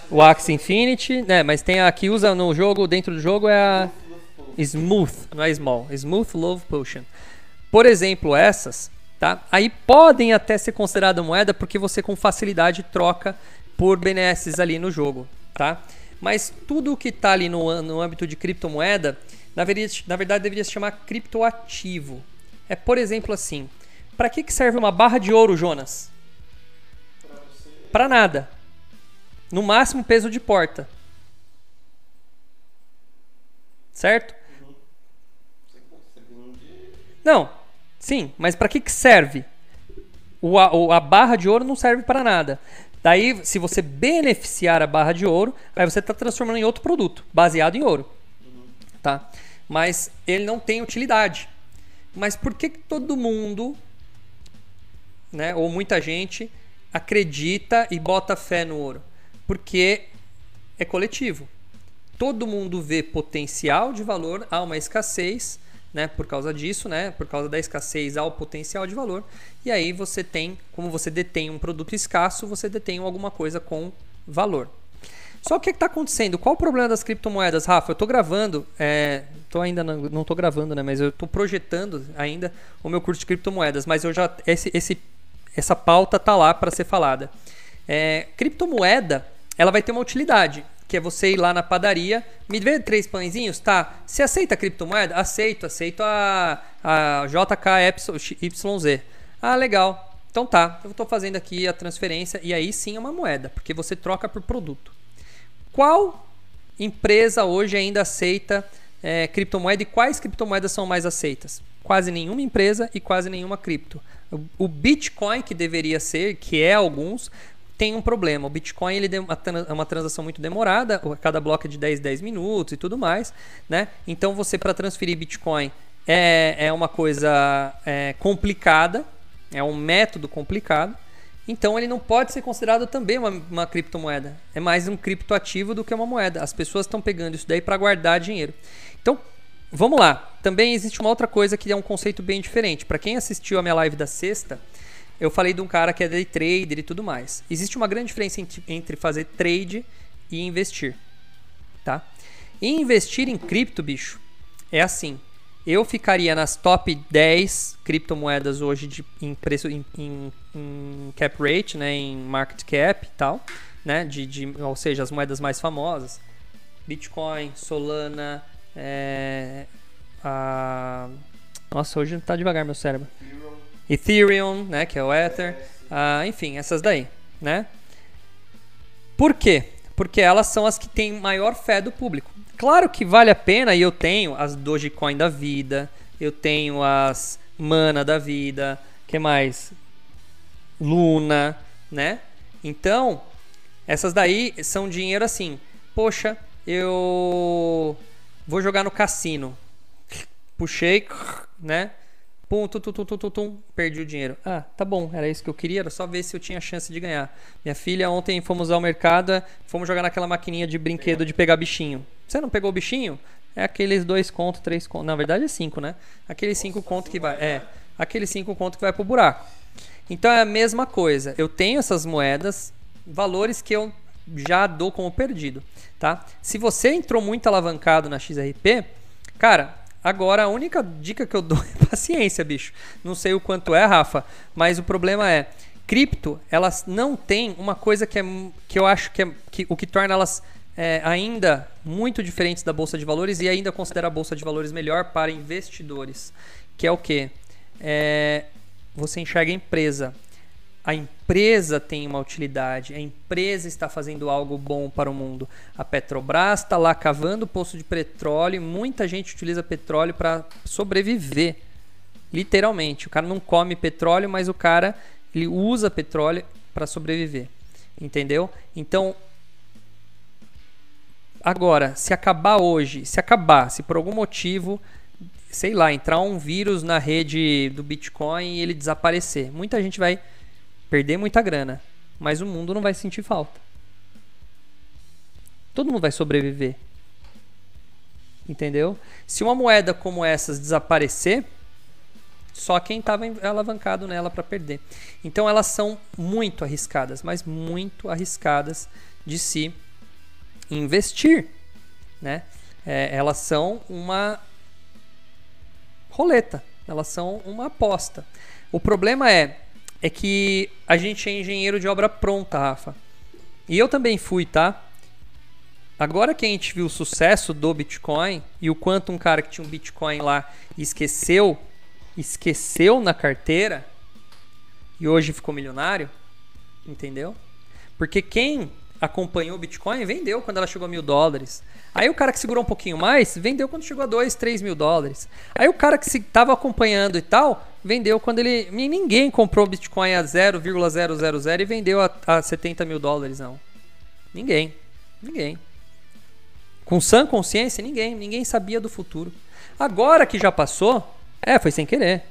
O Axie Infinity, né? Mas tem a que usa no jogo, dentro do jogo é a Smooth, não é Small, Smooth Love Potion. Por exemplo, essas, tá? Aí podem até ser consideradas moeda porque você com facilidade troca por benesses ali no jogo, tá? Mas tudo que está ali no, no âmbito de criptomoeda, na verdade, na verdade deveria se chamar criptoativo. É, por exemplo, assim: para que, que serve uma barra de ouro, Jonas? Para nada. No máximo peso de porta. Certo? Não, sim, mas para que, que serve? O, a, a barra de ouro não serve para nada. Daí, se você beneficiar a barra de ouro, aí você está transformando em outro produto, baseado em ouro. Tá? Mas ele não tem utilidade. Mas por que, que todo mundo, né, ou muita gente, acredita e bota fé no ouro? Porque é coletivo. Todo mundo vê potencial de valor, há uma escassez, né, por causa disso, né, por causa da escassez há o potencial de valor, e aí você tem, como você detém um produto escasso, você detém alguma coisa com valor. Só o que está acontecendo? Qual o problema das criptomoedas, Rafa? Eu estou gravando, é, tô ainda não, tô gravando, né? Mas eu estou projetando ainda o meu curso de criptomoedas. Mas eu já esse, esse essa pauta tá lá para ser falada. É, criptomoeda, ela vai ter uma utilidade, que é você ir lá na padaria, me vê três pãezinhos, tá? Você aceita a criptomoeda? Aceito, aceito a, a JKYZ. Ah, legal. Então tá, eu estou fazendo aqui a transferência e aí sim é uma moeda, porque você troca por produto. Qual empresa hoje ainda aceita é, criptomoeda e quais criptomoedas são mais aceitas? Quase nenhuma empresa e quase nenhuma cripto. O Bitcoin, que deveria ser, que é alguns, tem um problema. O Bitcoin ele é uma transação muito demorada, cada bloco é de 10, 10 minutos e tudo mais. Né? Então você, para transferir Bitcoin, é, é uma coisa é, complicada, é um método complicado. Então ele não pode ser considerado também uma, uma criptomoeda. É mais um criptoativo do que uma moeda. As pessoas estão pegando isso daí para guardar dinheiro. Então, vamos lá. Também existe uma outra coisa que é um conceito bem diferente. Para quem assistiu a minha live da sexta, eu falei de um cara que é day trader e tudo mais. Existe uma grande diferença entre fazer trade e investir, tá? E investir em cripto, bicho, é assim eu ficaria nas top 10 criptomoedas hoje de, em preço em, em, em, cap rate, né, em market cap e tal, né, de, de, ou seja, as moedas mais famosas, Bitcoin, Solana, é, a, nossa, hoje tá devagar meu cérebro. Ethereum, né, que é o Ether, ah, enfim, essas daí, né? Por quê? Porque elas são as que têm maior fé do público. Claro que vale a pena e eu tenho as Dogecoin da vida, eu tenho as Mana da vida, que mais? Luna, né? Então, essas daí são dinheiro assim. Poxa, eu vou jogar no cassino. Puxei, né? Pum, tum, tum, tum, tum, tum, perdi o dinheiro. Ah, tá bom, era isso que eu queria, era só ver se eu tinha chance de ganhar. Minha filha, ontem fomos ao mercado, fomos jogar naquela maquininha de brinquedo de pegar bichinho. Você não pegou o bichinho? É aqueles dois contos, três contos. Na verdade é cinco, né? Aqueles cinco contos que vai. É, aqueles cinco contos que vai pro buraco. Então é a mesma coisa. Eu tenho essas moedas, valores que eu já dou como perdido, tá? Se você entrou muito alavancado na XRP, cara, Agora, a única dica que eu dou [laughs] é paciência, bicho. Não sei o quanto é, Rafa, mas o problema é, cripto, elas não têm uma coisa que, é, que eu acho que, é, que o que torna elas é, ainda muito diferentes da bolsa de valores e ainda considera a bolsa de valores melhor para investidores, que é o que? É, você enxerga a empresa. A empresa tem uma utilidade, a empresa está fazendo algo bom para o mundo. A Petrobras está lá cavando poço de petróleo, muita gente utiliza petróleo para sobreviver. Literalmente, o cara não come petróleo, mas o cara ele usa petróleo para sobreviver. Entendeu? Então, agora, se acabar hoje, se acabar, se por algum motivo sei lá, entrar um vírus na rede do Bitcoin e ele desaparecer. Muita gente vai perder muita grana, mas o mundo não vai sentir falta. Todo mundo vai sobreviver. Entendeu? Se uma moeda como essas desaparecer, só quem estava alavancado nela para perder. Então elas são muito arriscadas, mas muito arriscadas de se investir, né? É, elas são uma roleta. Elas são uma aposta. O problema é, é que a gente é engenheiro de obra pronta, Rafa. E eu também fui, tá? Agora que a gente viu o sucesso do Bitcoin e o quanto um cara que tinha um Bitcoin lá esqueceu, esqueceu na carteira e hoje ficou milionário, entendeu? Porque quem acompanhou o Bitcoin vendeu quando ela chegou a mil dólares. Aí o cara que segurou um pouquinho mais, vendeu quando chegou a 2, 3 mil dólares. Aí o cara que estava acompanhando e tal, vendeu quando ele. Ninguém comprou Bitcoin a 0,000 e vendeu a, a 70 mil dólares, não. Ninguém. Ninguém. Com sã consciência, ninguém. Ninguém sabia do futuro. Agora que já passou, é, foi sem querer.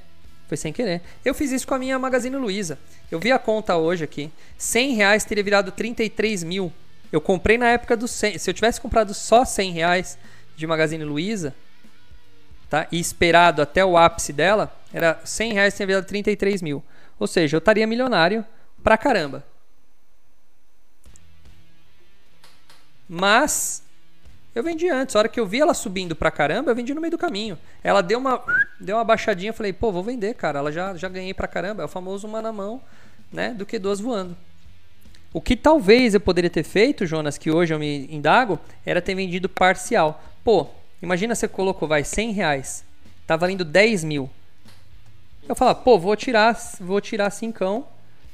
Foi sem querer. Eu fiz isso com a minha Magazine Luiza. Eu vi a conta hoje aqui. 100 reais teria virado 33 mil. Eu comprei na época do 100. Se eu tivesse comprado só 100 reais de Magazine Luiza, tá? E esperado até o ápice dela, era 100 reais tinha virado 33 mil. Ou seja, eu estaria milionário pra caramba. Mas eu vendi antes. A hora que eu vi ela subindo pra caramba, eu vendi no meio do caminho. Ela deu uma, deu uma baixadinha, eu falei, pô, vou vender, cara. Ela já, já ganhei pra caramba. É o famoso uma na mão, né? Do que duas voando. O que talvez eu poderia ter feito, Jonas, que hoje eu me indago, era ter vendido parcial. Pô, imagina você colocou, vai, 100 reais. Tá valendo 10 mil. Eu falo, pô, vou tirar, vou tirar 5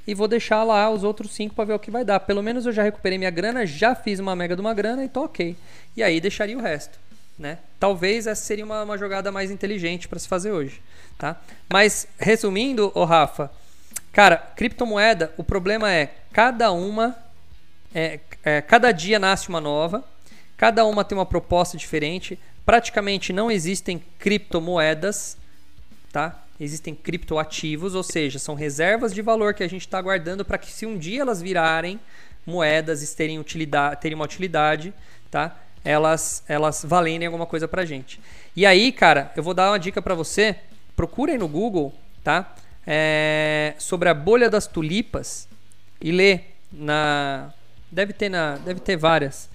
e vou deixar lá os outros 5 para ver o que vai dar. Pelo menos eu já recuperei minha grana, já fiz uma mega de uma grana e tô ok. E aí deixaria o resto. Né? Talvez essa seria uma, uma jogada mais inteligente para se fazer hoje. Tá? Mas, resumindo, o Rafa, Cara, criptomoeda, o problema é cada uma, é, é, cada dia nasce uma nova, cada uma tem uma proposta diferente. Praticamente não existem criptomoedas, tá? Existem criptoativos, ou seja, são reservas de valor que a gente está guardando para que se um dia elas virarem moedas e terem, utilidade, terem uma utilidade, tá? Elas, elas valerem alguma coisa para gente. E aí, cara, eu vou dar uma dica para você. Procurem no Google, tá? é, sobre a bolha das tulipas e lê na deve ter na deve ter várias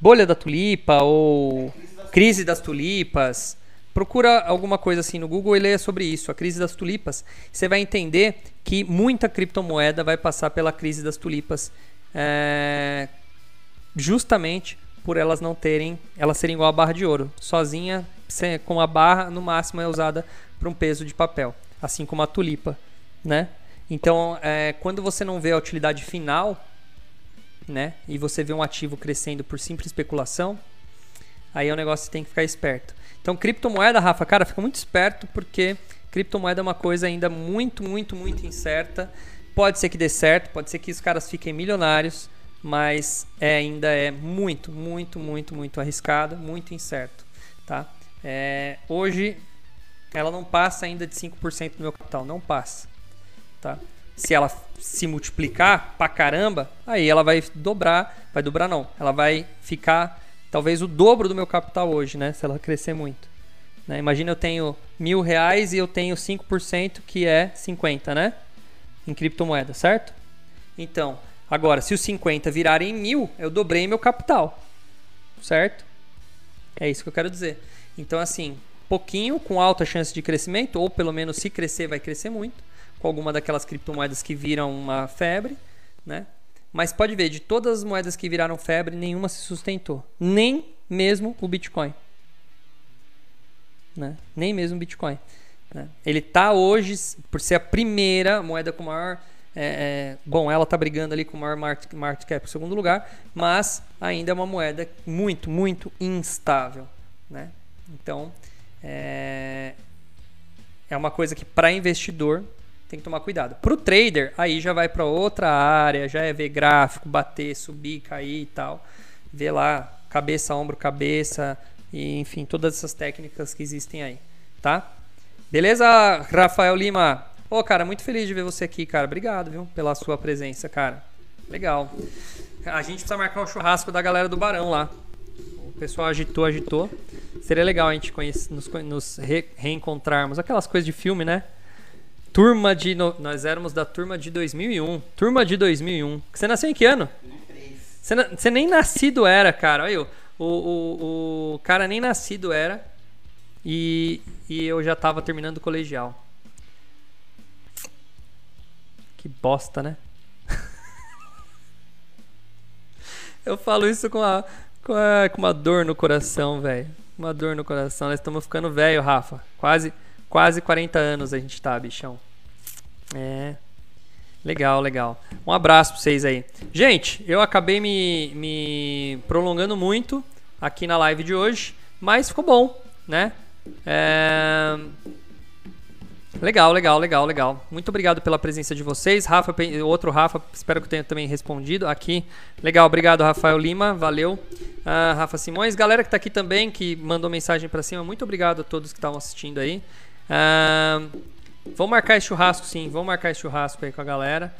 bolha da tulipa ou crise das tulipas procura alguma coisa assim no Google e leia sobre isso a crise das tulipas você vai entender que muita criptomoeda vai passar pela crise das tulipas é, justamente por elas não terem elas serem igual a barra de ouro sozinha com a barra no máximo é usada para um peso de papel assim como a tulipa, né? Então, é, quando você não vê a utilidade final, né, e você vê um ativo crescendo por simples especulação, aí é um negócio que tem que ficar esperto. Então, criptomoeda, Rafa, cara, fica muito esperto porque criptomoeda é uma coisa ainda muito, muito, muito incerta. Pode ser que dê certo, pode ser que os caras fiquem milionários, mas é, ainda é muito, muito, muito, muito arriscado, muito incerto, tá? É, hoje ela não passa ainda de 5% do meu capital, não passa. Tá? Se ela se multiplicar pra caramba, aí ela vai dobrar, vai dobrar não, ela vai ficar talvez o dobro do meu capital hoje, né? Se ela crescer muito. Né? Imagina eu tenho mil reais e eu tenho 5% que é 50, né? Em criptomoeda, certo? Então, agora, se os 50 virarem mil, eu dobrei meu capital, certo? É isso que eu quero dizer. Então, assim, pouquinho, com alta chance de crescimento, ou pelo menos se crescer, vai crescer muito, com alguma daquelas criptomoedas que viram uma febre, né? Mas pode ver, de todas as moedas que viraram febre, nenhuma se sustentou. Nem mesmo o Bitcoin. Né? Nem mesmo o Bitcoin. Né? Ele está hoje, por ser a primeira moeda com maior. É, é, bom, ela está brigando ali com o maior market, market cap em segundo lugar, mas ainda é uma moeda muito, muito instável. Né? Então, é, é uma coisa que para investidor tem que tomar cuidado. Para o trader, aí já vai para outra área, já é ver gráfico, bater, subir, cair e tal. Ver lá cabeça, ombro, cabeça, e enfim, todas essas técnicas que existem aí, tá? Beleza, Rafael Lima? Pô, cara, muito feliz de ver você aqui, cara. Obrigado, viu, pela sua presença, cara. Legal. A gente precisa marcar um churrasco da galera do Barão lá. O pessoal agitou, agitou. Seria legal a gente nos, nos re, reencontrarmos. Aquelas coisas de filme, né? Turma de. No, nós éramos da turma de 2001. Turma de 2001. Você nasceu em que ano? 2003. Você, você nem nascido era, cara. Olha eu. O, o, o cara nem nascido era. E, e eu já tava terminando o colegial. Que bosta, né? [laughs] eu falo isso com, com, a, com uma dor no coração, velho. Uma dor no coração. Nós estamos ficando velho, Rafa. Quase, quase 40 anos a gente tá, bichão. É. Legal, legal. Um abraço pra vocês aí. Gente, eu acabei me, me prolongando muito aqui na live de hoje, mas ficou bom, né? É... Legal, legal, legal, legal. Muito obrigado pela presença de vocês. Rafa, outro Rafa, espero que tenha também respondido aqui. Legal, obrigado, Rafael Lima, valeu. Uh, Rafa Simões, galera que está aqui também, que mandou mensagem para cima, muito obrigado a todos que estavam assistindo aí. Uh, vamos marcar esse churrasco, sim, vamos marcar esse churrasco aí com a galera.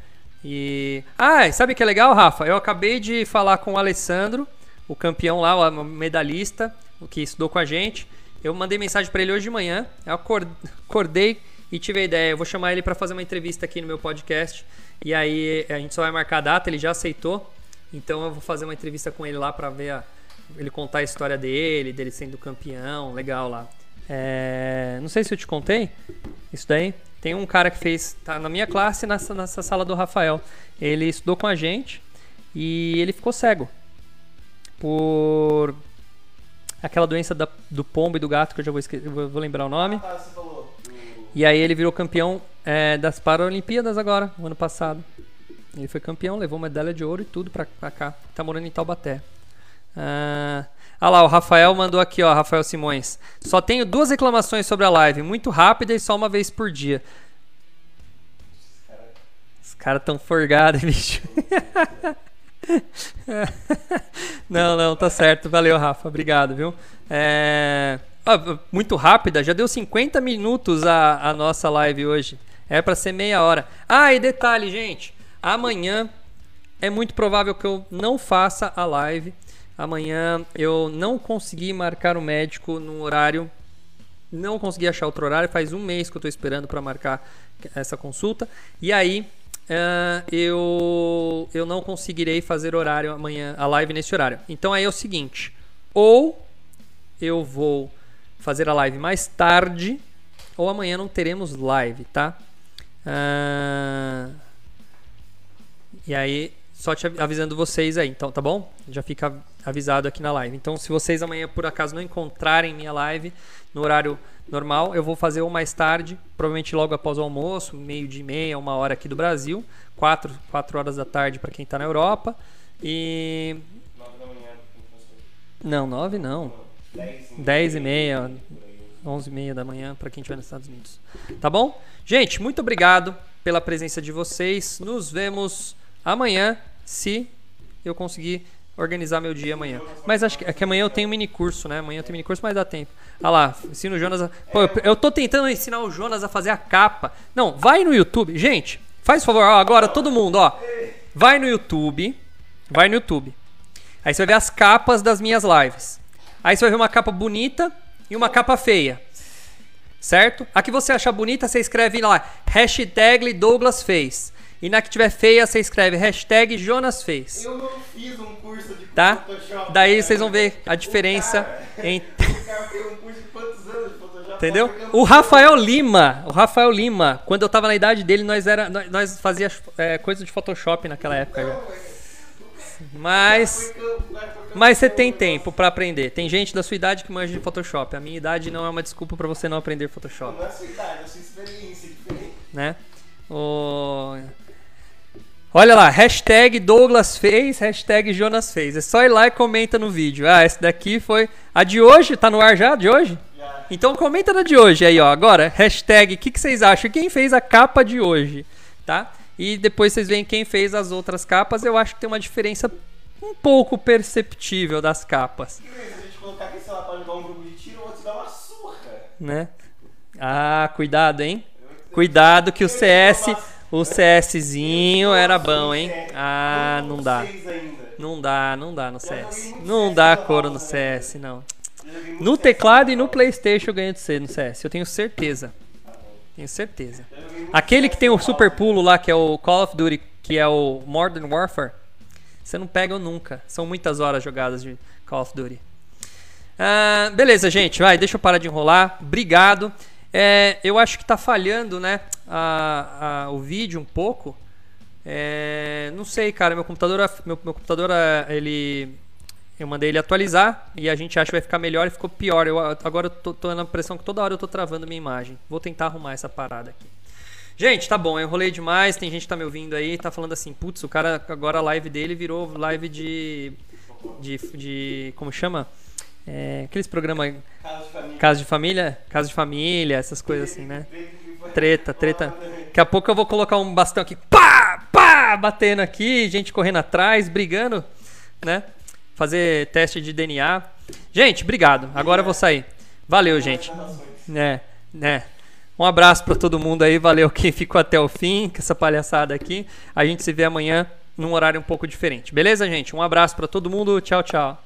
E. Ah, sabe o que é legal, Rafa? Eu acabei de falar com o Alessandro, o campeão lá, o medalhista, o que estudou com a gente. Eu mandei mensagem para ele hoje de manhã. Eu acordei e tive a ideia. Eu vou chamar ele para fazer uma entrevista aqui no meu podcast. E aí a gente só vai marcar a data. Ele já aceitou. Então eu vou fazer uma entrevista com ele lá para ver a, ele contar a história dele, dele sendo campeão. Legal lá. É, não sei se eu te contei isso daí. Tem um cara que fez, tá na minha classe, nessa, nessa sala do Rafael. Ele estudou com a gente e ele ficou cego por aquela doença da, do pombo e do gato, que eu já vou, esquecer, vou lembrar o nome. Ah, falou. E aí ele virou campeão é, das Paralimpíadas agora, o ano passado. Ele foi campeão, levou medalha de ouro e tudo pra, pra cá. Tá morando em Taubaté. Ah, ah lá, o Rafael mandou aqui, ó, Rafael Simões. Só tenho duas reclamações sobre a live, muito rápida e só uma vez por dia. Os caras tão forgados, [laughs] bicho. não, não, tá certo. Valeu, Rafa. Obrigado, viu? É... Ah, muito rápida, já deu 50 minutos a, a nossa live hoje. É para ser meia hora. Ah, e detalhe, gente. Amanhã é muito provável que eu não faça a live. Amanhã eu não consegui marcar o médico no horário. Não consegui achar outro horário. Faz um mês que eu estou esperando para marcar essa consulta. E aí Uh, eu, eu não conseguirei fazer horário amanhã, a live nesse horário. Então aí é o seguinte: ou eu vou fazer a live mais tarde, ou amanhã não teremos live, tá? Uh, e aí, só te avisando vocês aí, então, tá bom? Já fica avisado aqui na live. Então, se vocês amanhã por acaso não encontrarem minha live no horário normal. Eu vou fazer o mais tarde, provavelmente logo após o almoço, meio de meia, uma hora aqui do Brasil, quatro, quatro horas da tarde para quem está na Europa. E. 9 da manhã. Não, nove não. 10 e meia, 11 e meia da manhã para quem estiver nos Estados Unidos. Tá bom? Gente, muito obrigado pela presença de vocês. Nos vemos amanhã, se eu conseguir organizar meu dia amanhã. Mas acho que, é que amanhã eu tenho mini curso, né? Amanhã eu tenho mini curso, mas dá tempo. Olha lá, ensino o Jonas a. Pô, eu, eu tô tentando ensinar o Jonas a fazer a capa. Não, vai no YouTube. Gente, faz favor, ó, agora todo mundo, ó. Vai no YouTube. Vai no YouTube. Aí você vai ver as capas das minhas lives. Aí você vai ver uma capa bonita e uma capa feia. Certo? A que você achar bonita, você escreve lá, hashtag Douglas fez. E na que tiver feia, você escreve hashtag Jonas fez. Eu não fiz um curso de tá? Photoshop. Daí vocês vão ver a diferença cara, entre. O cara fez um curso de quantos anos de Photoshop? Entendeu? O Rafael Lima, o Rafael Lima, quando eu tava na idade dele, nós era nós, nós fazia é, coisa de Photoshop naquela época já. Mas mas você tem tempo pra aprender. Tem gente da sua idade que manja de Photoshop. A minha idade não é uma desculpa pra você não aprender Photoshop, Não é a sua idade, é a sua experiência diferente. né? O... Olha lá, hashtag Douglas fez, hashtag Jonas fez. É só ir lá e comenta no vídeo. Ah, esse daqui foi. A de hoje? Tá no ar já? De hoje? Já. Então comenta na de hoje aí, ó. Agora, hashtag, o que, que vocês acham? Quem fez a capa de hoje, tá? E depois vocês veem quem fez as outras capas. Eu acho que tem uma diferença um pouco perceptível das capas, vez a gente colocar aqui, sei lá, pra jogar um grupo de tiro, o outro dá uma surra. né? Ah, cuidado, hein? Cuidado que o CS, o CSzinho era bom, hein? Ah, não dá. Não dá, não dá no CS. Não dá couro no CS, não. No teclado e no PlayStation eu ganho de C no CS. Eu tenho certeza. Tenho certeza. Aquele que tem o super pulo lá, que é o Call of Duty, que é o Modern Warfare, você não pega nunca. São muitas horas jogadas de Call of Duty. Ah, beleza, gente. Vai, deixa eu parar de enrolar. Obrigado. É, eu acho que tá falhando, né? a- a- o vídeo um pouco. É, não sei, cara. Meu computador, meu, meu computador, ah, ele, eu mandei ele atualizar e a gente acha que vai ficar melhor e ficou pior. Eu, agora eu tô, tô na impressão que toda hora eu tô travando minha imagem. Vou tentar arrumar essa parada aqui. Gente, tá bom, eu enrolei demais. Tem gente que tá me ouvindo aí, tá falando assim, putz, o cara agora a live dele virou live de. de. de como chama? É, aqueles programas. Casa de família. Casa de família? Casa de família, essas coisas assim, né? Treta, treta. Daqui a pouco eu vou colocar um bastão aqui, pá, pá, batendo aqui, gente correndo atrás, brigando, né? Fazer teste de DNA. Gente, obrigado. Agora eu vou sair. Valeu, gente. Né, né. Um abraço pra todo mundo aí, valeu quem ficou até o fim com essa palhaçada aqui. A gente se vê amanhã num horário um pouco diferente. Beleza, gente? Um abraço pra todo mundo. Tchau, tchau.